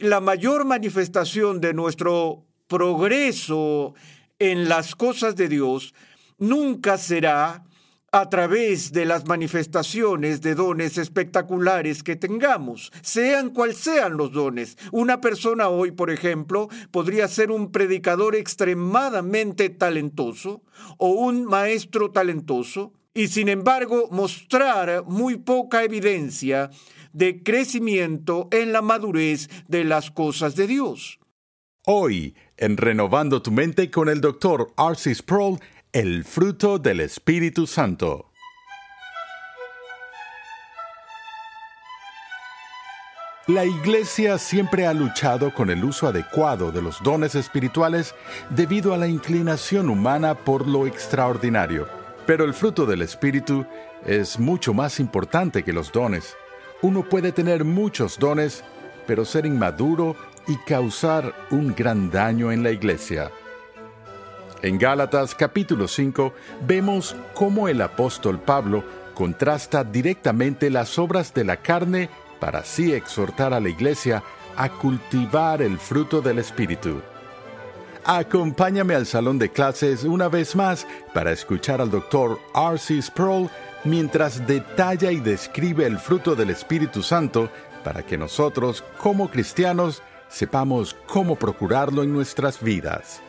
La mayor manifestación de nuestro progreso en las cosas de Dios nunca será a través de las manifestaciones de dones espectaculares que tengamos, sean cual sean los dones. Una persona hoy, por ejemplo, podría ser un predicador extremadamente talentoso o un maestro talentoso y sin embargo mostrar muy poca evidencia de crecimiento en la madurez de las cosas de Dios. Hoy, en Renovando tu Mente con el Dr. R.C. Sproul, el fruto del Espíritu Santo. La Iglesia siempre ha luchado con el uso adecuado de los dones espirituales debido a la inclinación humana por lo extraordinario. Pero el fruto del Espíritu es mucho más importante que los dones. Uno puede tener muchos dones, pero ser inmaduro y causar un gran daño en la iglesia. En Gálatas capítulo 5 vemos cómo el apóstol Pablo contrasta directamente las obras de la carne para así exhortar a la iglesia a cultivar el fruto del Espíritu. Acompáñame al salón de clases una vez más para escuchar al doctor R.C. Sproul mientras detalla y describe el fruto del Espíritu Santo para que nosotros, como cristianos, sepamos cómo procurarlo en nuestras vidas.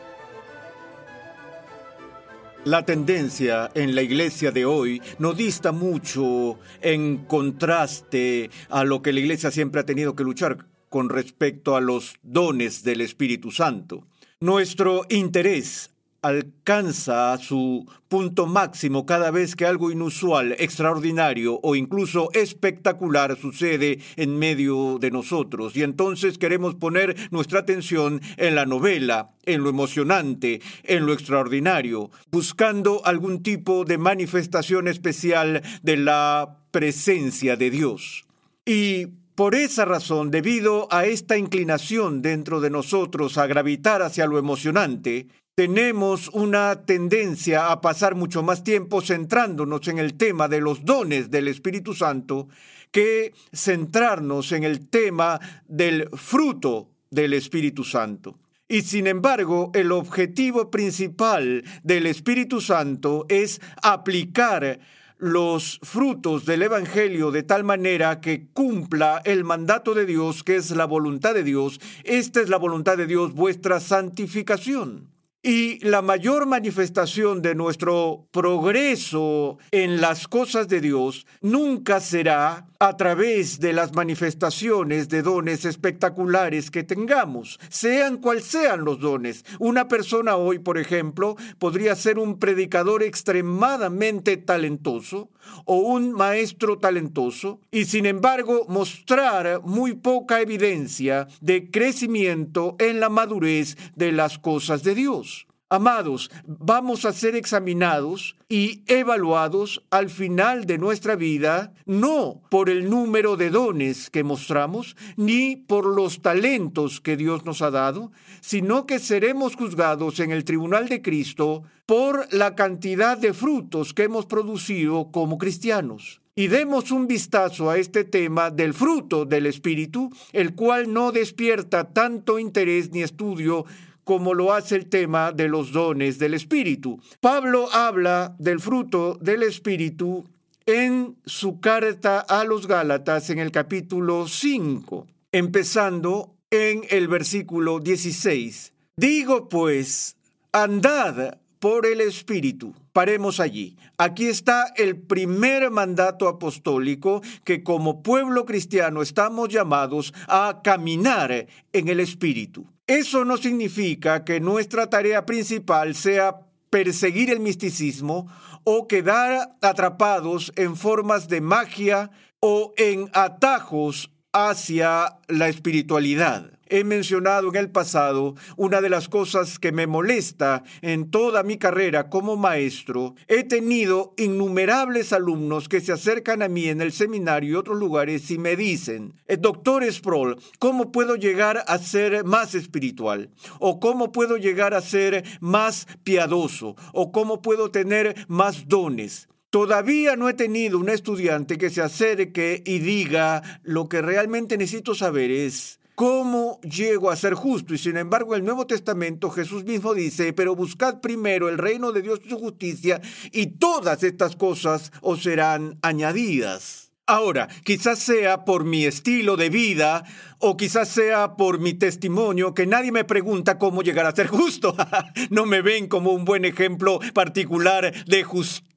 La tendencia en la iglesia de hoy no dista mucho en contraste a lo que la iglesia siempre ha tenido que luchar con respecto a los dones del Espíritu Santo. Nuestro interés alcanza su punto máximo cada vez que algo inusual, extraordinario o incluso espectacular sucede en medio de nosotros. Y entonces queremos poner nuestra atención en la novela, en lo emocionante, en lo extraordinario, buscando algún tipo de manifestación especial de la presencia de Dios. Y por esa razón, debido a esta inclinación dentro de nosotros a gravitar hacia lo emocionante, tenemos una tendencia a pasar mucho más tiempo centrándonos en el tema de los dones del Espíritu Santo que centrarnos en el tema del fruto del Espíritu Santo. Y sin embargo, el objetivo principal del Espíritu Santo es aplicar los frutos del Evangelio de tal manera que cumpla el mandato de Dios, que es la voluntad de Dios. Esta es la voluntad de Dios, vuestra santificación. Y la mayor manifestación de nuestro progreso en las cosas de Dios nunca será a través de las manifestaciones de dones espectaculares que tengamos, sean cual sean los dones. Una persona hoy, por ejemplo, podría ser un predicador extremadamente talentoso o un maestro talentoso y sin embargo mostrar muy poca evidencia de crecimiento en la madurez de las cosas de Dios. Amados, vamos a ser examinados y evaluados al final de nuestra vida, no por el número de dones que mostramos, ni por los talentos que Dios nos ha dado, sino que seremos juzgados en el tribunal de Cristo por la cantidad de frutos que hemos producido como cristianos. Y demos un vistazo a este tema del fruto del Espíritu, el cual no despierta tanto interés ni estudio como lo hace el tema de los dones del Espíritu. Pablo habla del fruto del Espíritu en su carta a los Gálatas en el capítulo 5, empezando en el versículo 16. Digo pues, andad por el Espíritu. Paremos allí. Aquí está el primer mandato apostólico que como pueblo cristiano estamos llamados a caminar en el Espíritu. Eso no significa que nuestra tarea principal sea perseguir el misticismo o quedar atrapados en formas de magia o en atajos hacia la espiritualidad. He mencionado en el pasado una de las cosas que me molesta en toda mi carrera como maestro. He tenido innumerables alumnos que se acercan a mí en el seminario y otros lugares y me dicen, eh, doctor Sproul, ¿cómo puedo llegar a ser más espiritual? ¿O cómo puedo llegar a ser más piadoso? ¿O cómo puedo tener más dones? Todavía no he tenido un estudiante que se acerque y diga, lo que realmente necesito saber es, ¿Cómo llego a ser justo? Y sin embargo, en el Nuevo Testamento Jesús mismo dice, pero buscad primero el reino de Dios y su justicia, y todas estas cosas os serán añadidas. Ahora, quizás sea por mi estilo de vida o quizás sea por mi testimonio que nadie me pregunta cómo llegar a ser justo. no me ven como un buen ejemplo particular de justicia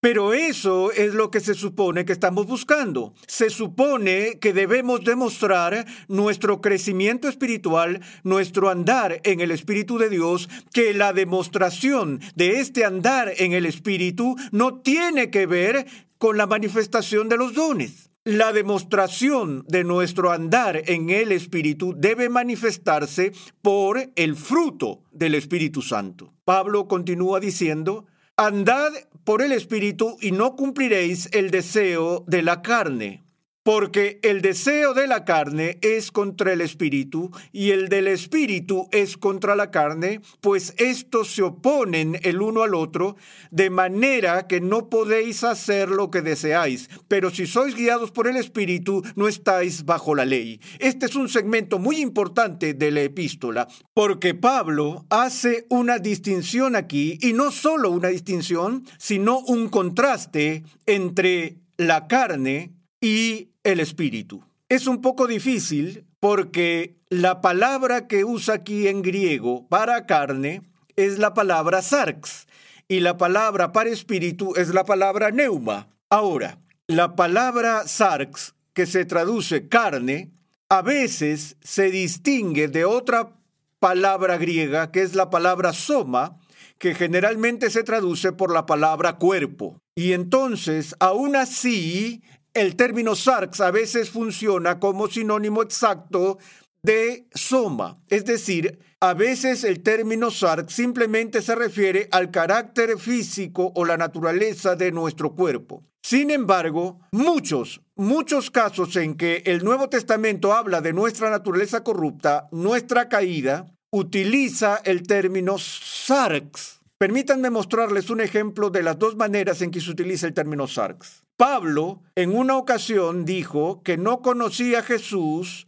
pero eso es lo que se supone que estamos buscando. Se supone que debemos demostrar nuestro crecimiento espiritual, nuestro andar en el Espíritu de Dios, que la demostración de este andar en el Espíritu no tiene que ver con la manifestación de los dones. La demostración de nuestro andar en el Espíritu debe manifestarse por el fruto del Espíritu Santo. Pablo continúa diciendo, Andad por el Espíritu y no cumpliréis el deseo de la carne. Porque el deseo de la carne es contra el espíritu y el del espíritu es contra la carne, pues estos se oponen el uno al otro, de manera que no podéis hacer lo que deseáis. Pero si sois guiados por el espíritu, no estáis bajo la ley. Este es un segmento muy importante de la epístola, porque Pablo hace una distinción aquí, y no solo una distinción, sino un contraste entre la carne y el espíritu. Es un poco difícil porque la palabra que usa aquí en griego para carne es la palabra sarx y la palabra para espíritu es la palabra neuma. Ahora, la palabra sarx, que se traduce carne, a veces se distingue de otra palabra griega que es la palabra soma, que generalmente se traduce por la palabra cuerpo. Y entonces, aún así, el término sarx a veces funciona como sinónimo exacto de soma, es decir, a veces el término sarx simplemente se refiere al carácter físico o la naturaleza de nuestro cuerpo. Sin embargo, muchos, muchos casos en que el Nuevo Testamento habla de nuestra naturaleza corrupta, nuestra caída, utiliza el término sarx. Permítanme mostrarles un ejemplo de las dos maneras en que se utiliza el término sarx. Pablo en una ocasión dijo que no conocía a Jesús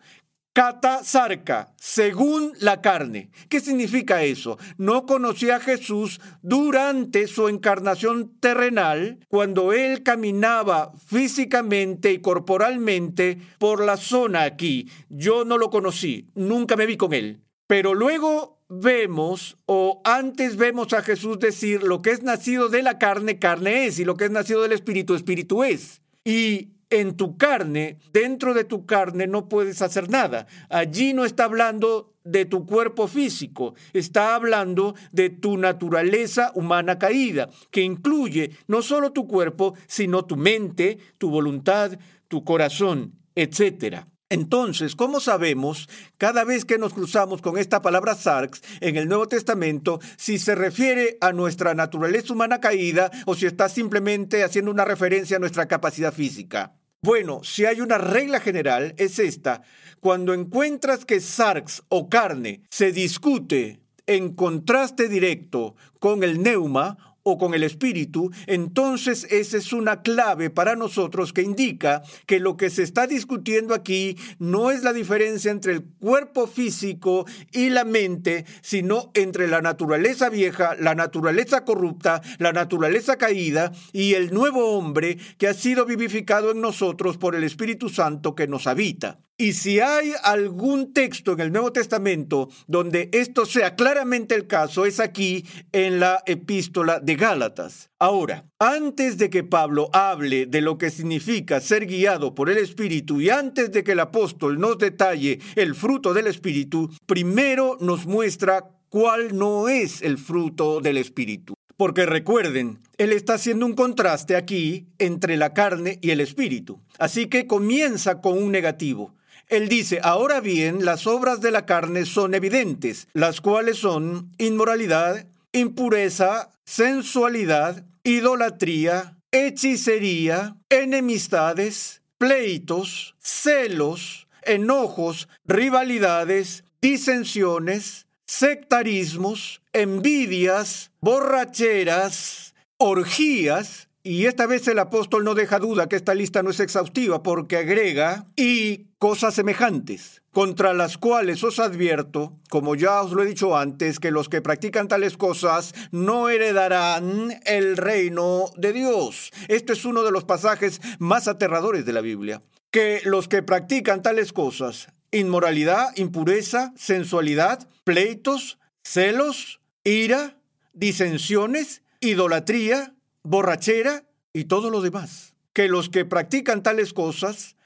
Cata sarca, según la carne. ¿Qué significa eso? No conocía a Jesús durante su encarnación terrenal, cuando él caminaba físicamente y corporalmente por la zona aquí. Yo no lo conocí, nunca me vi con él. Pero luego vemos o antes vemos a Jesús decir lo que es nacido de la carne, carne es, y lo que es nacido del espíritu, espíritu es. Y en tu carne, dentro de tu carne no puedes hacer nada. Allí no está hablando de tu cuerpo físico, está hablando de tu naturaleza humana caída, que incluye no solo tu cuerpo, sino tu mente, tu voluntad, tu corazón, etcétera. Entonces, ¿cómo sabemos cada vez que nos cruzamos con esta palabra sarx en el Nuevo Testamento si se refiere a nuestra naturaleza humana caída o si está simplemente haciendo una referencia a nuestra capacidad física? Bueno, si hay una regla general es esta. Cuando encuentras que sarx o carne se discute en contraste directo con el neuma o con el espíritu, entonces esa es una clave para nosotros que indica que lo que se está discutiendo aquí no es la diferencia entre el cuerpo físico y la mente, sino entre la naturaleza vieja, la naturaleza corrupta, la naturaleza caída y el nuevo hombre que ha sido vivificado en nosotros por el Espíritu Santo que nos habita. Y si hay algún texto en el Nuevo Testamento donde esto sea claramente el caso, es aquí en la epístola de Gálatas. Ahora, antes de que Pablo hable de lo que significa ser guiado por el Espíritu y antes de que el apóstol nos detalle el fruto del Espíritu, primero nos muestra cuál no es el fruto del Espíritu. Porque recuerden, él está haciendo un contraste aquí entre la carne y el espíritu. Así que comienza con un negativo. Él dice, ahora bien, las obras de la carne son evidentes, las cuales son inmoralidad, impureza, sensualidad, idolatría, hechicería, enemistades, pleitos, celos, enojos, rivalidades, disensiones, sectarismos, envidias, borracheras, orgías, y esta vez el apóstol no deja duda que esta lista no es exhaustiva porque agrega y cosas semejantes, contra las cuales os advierto, como ya os lo he dicho antes, que los que practican tales cosas no heredarán el reino de Dios. Este es uno de los pasajes más aterradores de la Biblia. Que los que practican tales cosas inmoralidad, impureza, sensualidad, pleitos, celos, ira, disensiones, idolatría, borrachera y todo lo demás. Que los que practican tales cosas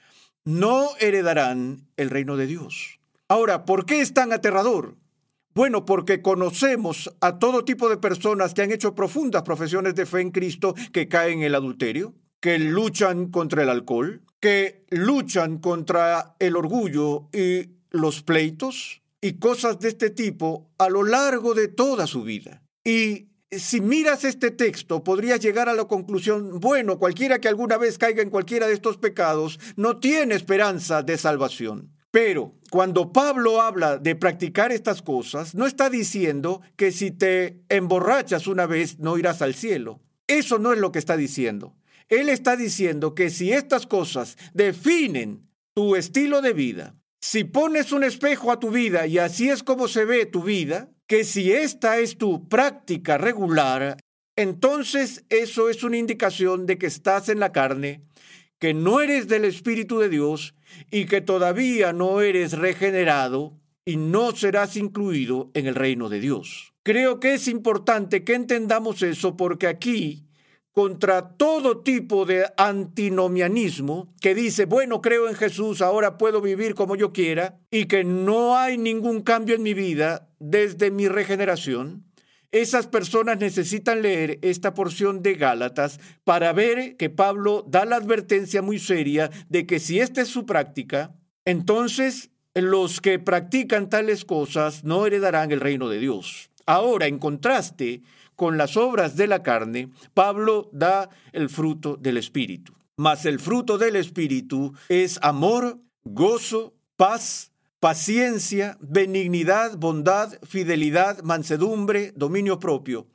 no heredarán el reino de Dios. Ahora, ¿por qué es tan aterrador? Bueno, porque conocemos a todo tipo de personas que han hecho profundas profesiones de fe en Cristo que caen en el adulterio, que luchan contra el alcohol, que luchan contra el orgullo y los pleitos y cosas de este tipo a lo largo de toda su vida. Y si miras este texto, podrías llegar a la conclusión, bueno, cualquiera que alguna vez caiga en cualquiera de estos pecados no tiene esperanza de salvación. Pero cuando Pablo habla de practicar estas cosas, no está diciendo que si te emborrachas una vez no irás al cielo. Eso no es lo que está diciendo. Él está diciendo que si estas cosas definen tu estilo de vida, si pones un espejo a tu vida y así es como se ve tu vida, que si esta es tu práctica regular, entonces eso es una indicación de que estás en la carne, que no eres del Espíritu de Dios y que todavía no eres regenerado y no serás incluido en el reino de Dios. Creo que es importante que entendamos eso porque aquí contra todo tipo de antinomianismo que dice, bueno, creo en Jesús, ahora puedo vivir como yo quiera, y que no hay ningún cambio en mi vida desde mi regeneración, esas personas necesitan leer esta porción de Gálatas para ver que Pablo da la advertencia muy seria de que si esta es su práctica, entonces los que practican tales cosas no heredarán el reino de Dios. Ahora, en contraste, con las obras de la carne, Pablo da el fruto del Espíritu. Mas el fruto del Espíritu es amor, gozo, paz, paciencia, benignidad, bondad, fidelidad, mansedumbre, dominio propio.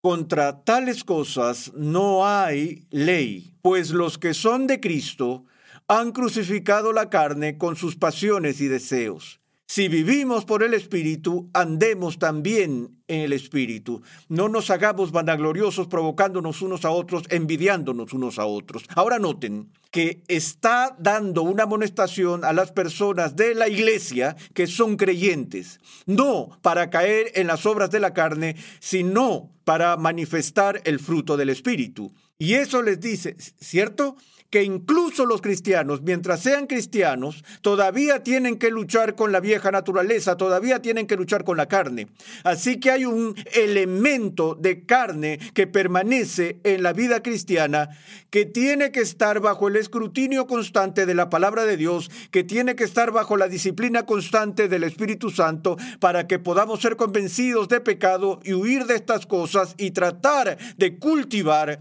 Contra tales cosas no hay ley, pues los que son de Cristo han crucificado la carne con sus pasiones y deseos. Si vivimos por el Espíritu, andemos también en el Espíritu. No nos hagamos vanagloriosos provocándonos unos a otros, envidiándonos unos a otros. Ahora noten que está dando una amonestación a las personas de la iglesia que son creyentes, no para caer en las obras de la carne, sino para manifestar el fruto del Espíritu. Y eso les dice, ¿cierto? Que incluso los cristianos, mientras sean cristianos, todavía tienen que luchar con la vieja naturaleza, todavía tienen que luchar con la carne. Así que hay un elemento de carne que permanece en la vida cristiana, que tiene que estar bajo el escrutinio constante de la palabra de Dios, que tiene que estar bajo la disciplina constante del Espíritu Santo, para que podamos ser convencidos de pecado y huir de estas cosas y tratar de cultivar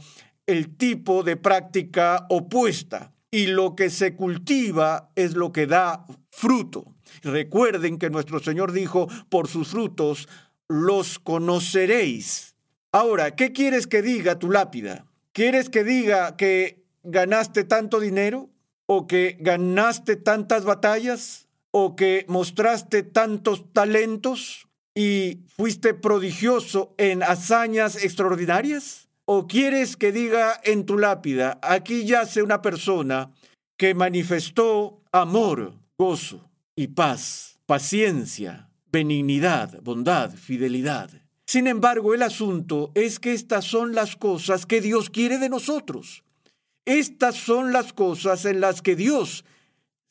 el tipo de práctica opuesta y lo que se cultiva es lo que da fruto. Recuerden que nuestro Señor dijo, por sus frutos los conoceréis. Ahora, ¿qué quieres que diga tu lápida? ¿Quieres que diga que ganaste tanto dinero? ¿O que ganaste tantas batallas? ¿O que mostraste tantos talentos? ¿Y fuiste prodigioso en hazañas extraordinarias? ¿O quieres que diga en tu lápida, aquí yace una persona que manifestó amor, gozo y paz, paciencia, benignidad, bondad, fidelidad. Sin embargo, el asunto es que estas son las cosas que Dios quiere de nosotros. Estas son las cosas en las que Dios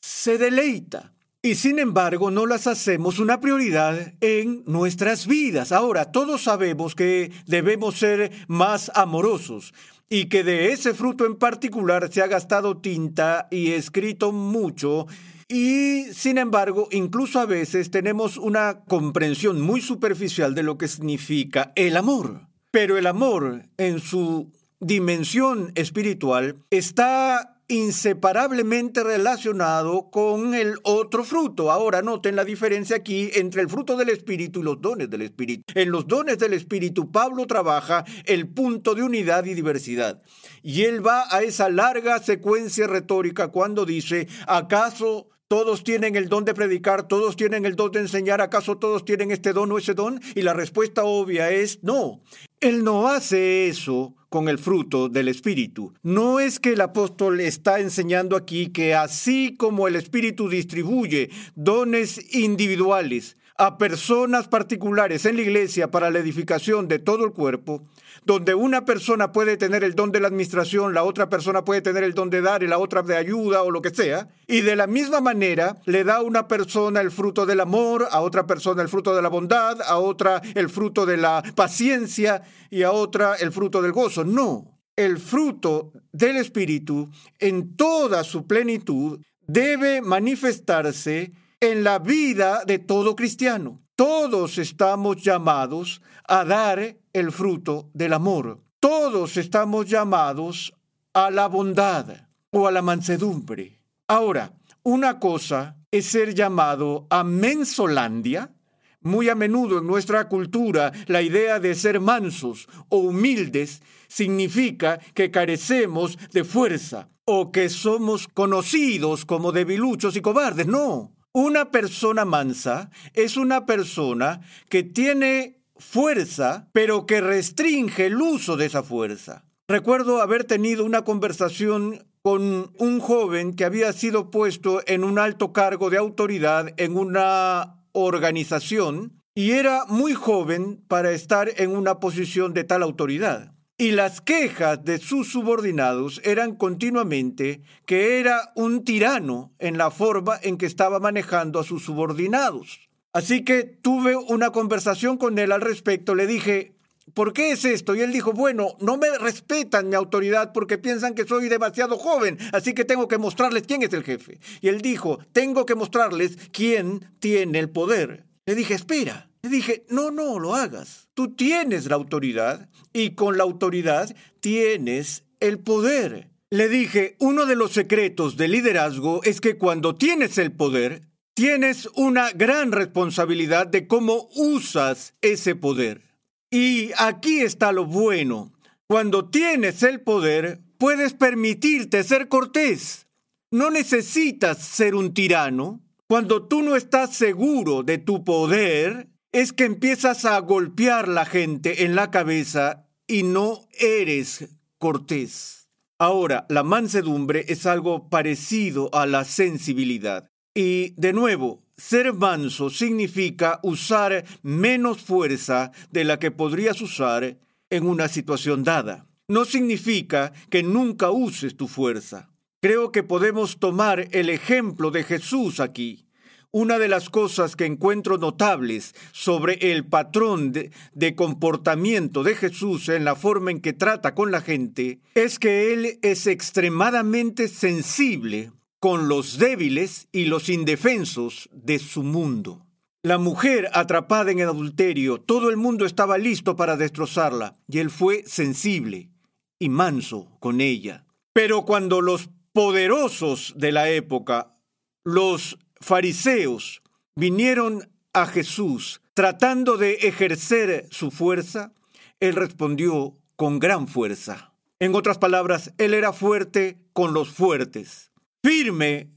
se deleita. Y sin embargo, no las hacemos una prioridad en nuestras vidas. Ahora, todos sabemos que debemos ser más amorosos y que de ese fruto en particular se ha gastado tinta y escrito mucho. Y sin embargo, incluso a veces tenemos una comprensión muy superficial de lo que significa el amor. Pero el amor en su dimensión espiritual está inseparablemente relacionado con el otro fruto. Ahora noten la diferencia aquí entre el fruto del Espíritu y los dones del Espíritu. En los dones del Espíritu Pablo trabaja el punto de unidad y diversidad. Y él va a esa larga secuencia retórica cuando dice, ¿acaso todos tienen el don de predicar, todos tienen el don de enseñar, ¿acaso todos tienen este don o ese don? Y la respuesta obvia es no. Él no hace eso con el fruto del Espíritu. No es que el apóstol está enseñando aquí que así como el Espíritu distribuye dones individuales a personas particulares en la iglesia para la edificación de todo el cuerpo, donde una persona puede tener el don de la administración, la otra persona puede tener el don de dar y la otra de ayuda o lo que sea, y de la misma manera le da a una persona el fruto del amor, a otra persona el fruto de la bondad, a otra el fruto de la paciencia y a otra el fruto del gozo. No, el fruto del Espíritu en toda su plenitud debe manifestarse en la vida de todo cristiano. Todos estamos llamados a dar el fruto del amor. Todos estamos llamados a la bondad o a la mansedumbre. Ahora, una cosa es ser llamado a mensolandia. Muy a menudo en nuestra cultura la idea de ser mansos o humildes significa que carecemos de fuerza o que somos conocidos como debiluchos y cobardes. No, una persona mansa es una persona que tiene fuerza, pero que restringe el uso de esa fuerza. Recuerdo haber tenido una conversación con un joven que había sido puesto en un alto cargo de autoridad en una organización y era muy joven para estar en una posición de tal autoridad. Y las quejas de sus subordinados eran continuamente que era un tirano en la forma en que estaba manejando a sus subordinados. Así que tuve una conversación con él al respecto. Le dije, ¿por qué es esto? Y él dijo, bueno, no me respetan mi autoridad porque piensan que soy demasiado joven, así que tengo que mostrarles quién es el jefe. Y él dijo, tengo que mostrarles quién tiene el poder. Le dije, espera. Le dije, no, no lo hagas. Tú tienes la autoridad y con la autoridad tienes el poder. Le dije, uno de los secretos del liderazgo es que cuando tienes el poder, tienes una gran responsabilidad de cómo usas ese poder. Y aquí está lo bueno. Cuando tienes el poder, puedes permitirte ser cortés. No necesitas ser un tirano. Cuando tú no estás seguro de tu poder, es que empiezas a golpear la gente en la cabeza y no eres cortés. Ahora, la mansedumbre es algo parecido a la sensibilidad. Y de nuevo, ser manso significa usar menos fuerza de la que podrías usar en una situación dada. No significa que nunca uses tu fuerza. Creo que podemos tomar el ejemplo de Jesús aquí. Una de las cosas que encuentro notables sobre el patrón de, comportamiento de Jesús en la forma en que trata con la gente es que Él es extremadamente sensible con los débiles y los indefensos de su mundo. La mujer atrapada en el adulterio, todo el mundo estaba listo para destrozarla, y él fue sensible y manso con ella. Pero cuando los poderosos de la época, los fariseos vinieron a Jesús tratando de ejercer su fuerza, él respondió con gran fuerza. En otras palabras, él era fuerte con los fuertes, firme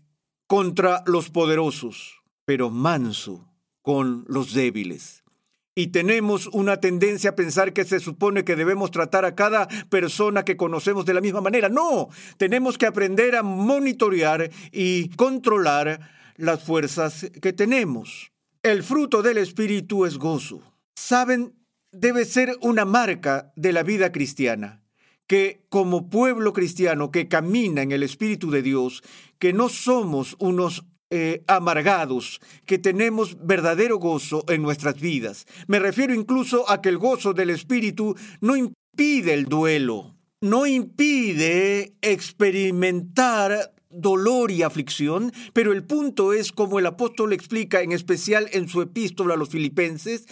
contra los poderosos, pero manso con los débiles. Y tenemos una tendencia a pensar que se supone que debemos tratar a cada persona que conocemos de la misma manera. No, tenemos que aprender a monitorear y controlar las fuerzas que tenemos. El fruto del Espíritu es gozo. Saben, debe ser una marca de la vida cristiana, que como pueblo cristiano que camina en el Espíritu de Dios, que no somos unos eh, amargados, que tenemos verdadero gozo en nuestras vidas. Me refiero incluso a que el gozo del Espíritu no impide el duelo, no impide experimentar dolor y aflicción, pero el punto es, como el apóstol explica en especial en su epístola a los filipenses,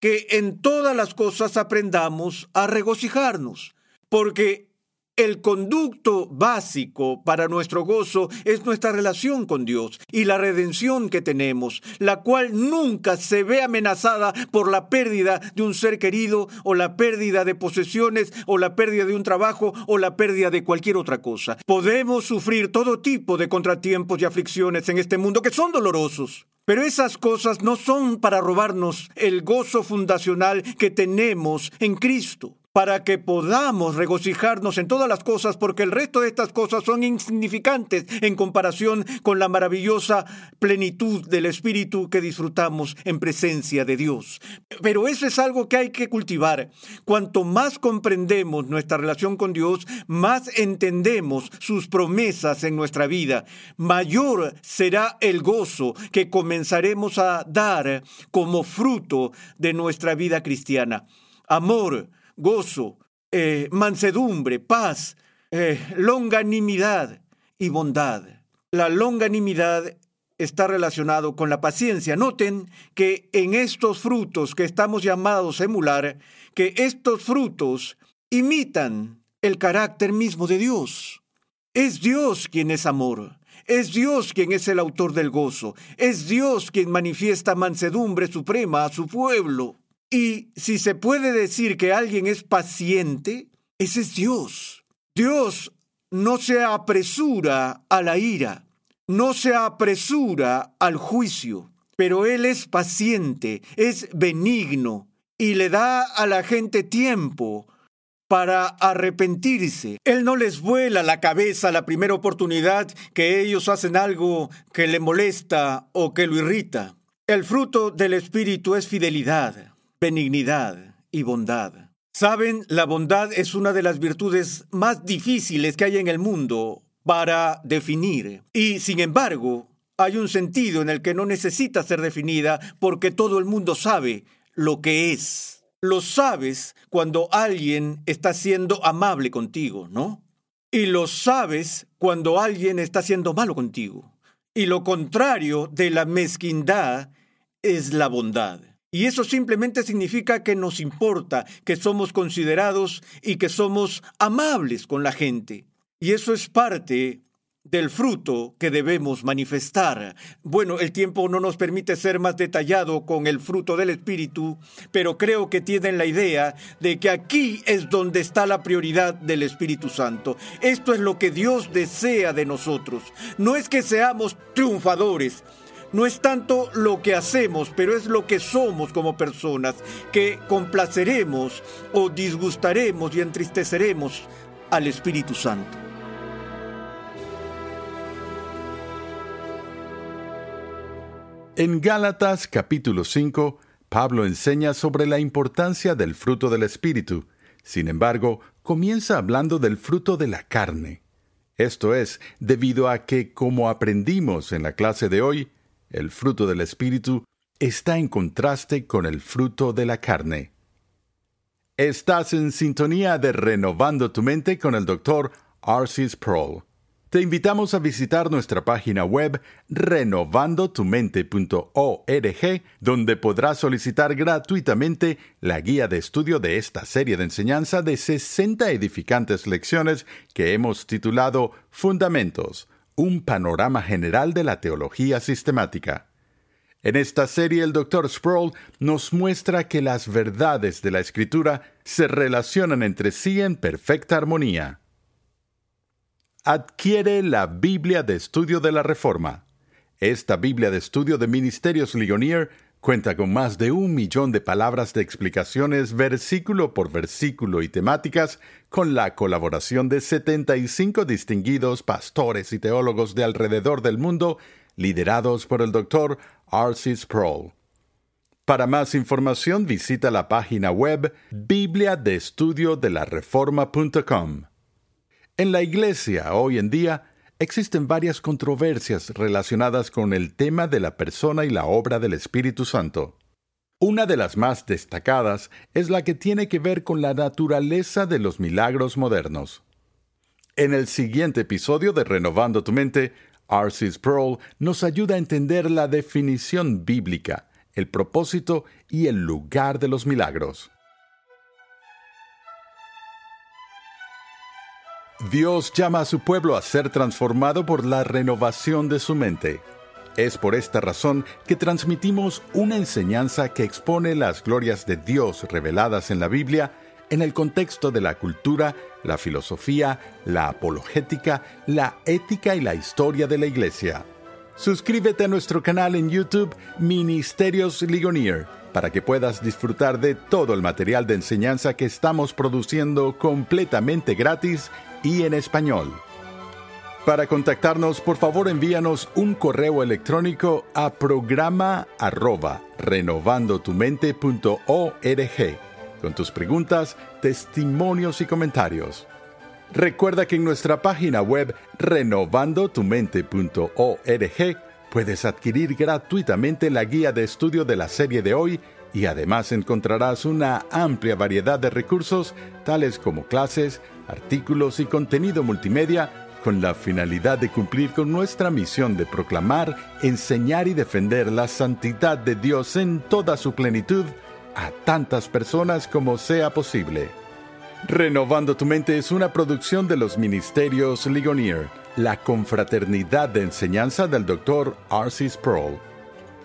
que en todas las cosas aprendamos a regocijarnos, porque el conducto básico para nuestro gozo es nuestra relación con Dios y la redención que tenemos, la cual nunca se ve amenazada por la pérdida de un ser querido o la pérdida de posesiones o la pérdida de un trabajo o la pérdida de cualquier otra cosa. Podemos sufrir todo tipo de contratiempos y aflicciones en este mundo que son dolorosos. Pero esas cosas no son para robarnos el gozo fundacional que tenemos en Cristo para que podamos regocijarnos en todas las cosas, porque el resto de estas cosas son insignificantes en comparación con la maravillosa plenitud del Espíritu que disfrutamos en presencia de Dios. Pero eso es algo que hay que cultivar. Cuanto más comprendemos nuestra relación con Dios, más entendemos sus promesas en nuestra vida, mayor será el gozo que comenzaremos a dar como fruto de nuestra vida cristiana. Amor, gozo, eh, mansedumbre, paz, eh, longanimidad y bondad. La longanimidad está relacionado con la paciencia. Noten que en estos frutos que estamos llamados a emular, que estos frutos imitan el carácter mismo de Dios. Es Dios quien es amor. Es Dios quien es el autor del gozo. Es Dios quien manifiesta mansedumbre suprema a su pueblo. Y si se puede decir que alguien es paciente, ese es Dios. Dios no se apresura a la ira, no se apresura al juicio, pero Él es paciente, es benigno y le da a la gente tiempo para arrepentirse. Él no les vuela la cabeza la primera oportunidad que ellos hacen algo que le molesta o que lo irrita. El fruto del Espíritu es fidelidad benignidad y bondad. Saben, la bondad es una de las virtudes más difíciles que hay en el mundo para definir. Y sin embargo, hay un sentido en el que no necesita ser definida porque todo el mundo sabe lo que es. Lo sabes cuando alguien está siendo amable contigo, ¿no? Y lo sabes cuando alguien está siendo malo contigo. Y lo contrario de la mezquindad es la bondad. Y eso simplemente significa que nos importa, que somos considerados y que somos amables con la gente. Y eso es parte del fruto que debemos manifestar. Bueno, el tiempo no nos permite ser más detallado con el fruto del Espíritu, pero creo que tienen la idea de que aquí es donde está la prioridad del Espíritu Santo. Esto es lo que Dios desea de nosotros. No es que seamos triunfadores, no es tanto lo que hacemos, pero es lo que somos como personas, que complaceremos o disgustaremos y entristeceremos al Espíritu Santo. En Gálatas capítulo 5, Pablo enseña sobre la importancia del fruto del Espíritu. Sin embargo, comienza hablando del fruto de la carne. Esto es, debido a que, como aprendimos en la clase de hoy, el fruto del Espíritu, está en contraste con el fruto de la carne. Estás en sintonía de Renovando tu Mente con el Dr. Arcis Sproul. Te invitamos a visitar nuestra página web renovandotumente.org, donde podrás solicitar gratuitamente la guía de estudio de esta serie de enseñanza de 60 edificantes lecciones que hemos titulado Fundamentos un panorama general de la teología sistemática. En esta serie el Dr. Sproul nos muestra que las verdades de la Escritura se relacionan entre sí en perfecta armonía. Adquiere la Biblia de Estudio de la Reforma. Esta Biblia de Estudio de Ministerios Ligonier Cuenta con más de un millón de palabras de explicaciones versículo por versículo y temáticas, con la colaboración de 75 distinguidos pastores y teólogos de alrededor del mundo, liderados por el Dr. R.C. Sproul. Para más información visita la página web bibliadeestudiodelareforma.com. En la Iglesia hoy en día existen varias controversias relacionadas con el tema de la persona y la obra del Espíritu Santo. Una de las más destacadas es la que tiene que ver con la naturaleza de los milagros modernos. En el siguiente episodio de Renovando tu Mente, R.C. Sproul nos ayuda a entender la definición bíblica, el propósito y el lugar de los milagros. Dios llama a su pueblo a ser transformado por la renovación de su mente. Es por esta razón que transmitimos una enseñanza que expone las glorias de Dios reveladas en la Biblia en el contexto de la cultura, la filosofía, la apologética, la ética y la historia de la Iglesia. Suscríbete a nuestro canal en YouTube Ministerios Ligonier para que puedas disfrutar de todo el material de enseñanza que estamos produciendo completamente gratis y en español. Para contactarnos, por favor envíanos un correo electrónico a programa arroba renovandotumente.org con tus preguntas, testimonios y comentarios. Recuerda que en nuestra página web renovandotumente.org puedes adquirir gratuitamente la guía de estudio de la serie de hoy y además encontrarás una amplia variedad de recursos tales como clases, artículos y contenido multimedia con la finalidad de cumplir con nuestra misión de proclamar, enseñar y defender la santidad de Dios en toda su plenitud a tantas personas como sea posible. Renovando tu mente es una producción de los ministerios Ligonier, la confraternidad de enseñanza del Dr. R.C. Sproul.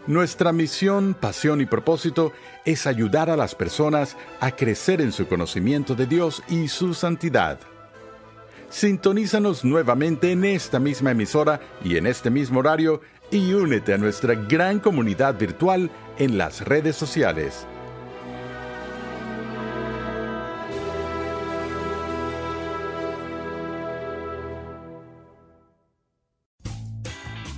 Nuestra misión, pasión y propósito es ayudar a las personas a crecer en su conocimiento de Dios y su santidad. Sintonízanos nuevamente en esta misma emisora y en este mismo horario y únete a nuestra gran comunidad virtual en las redes sociales.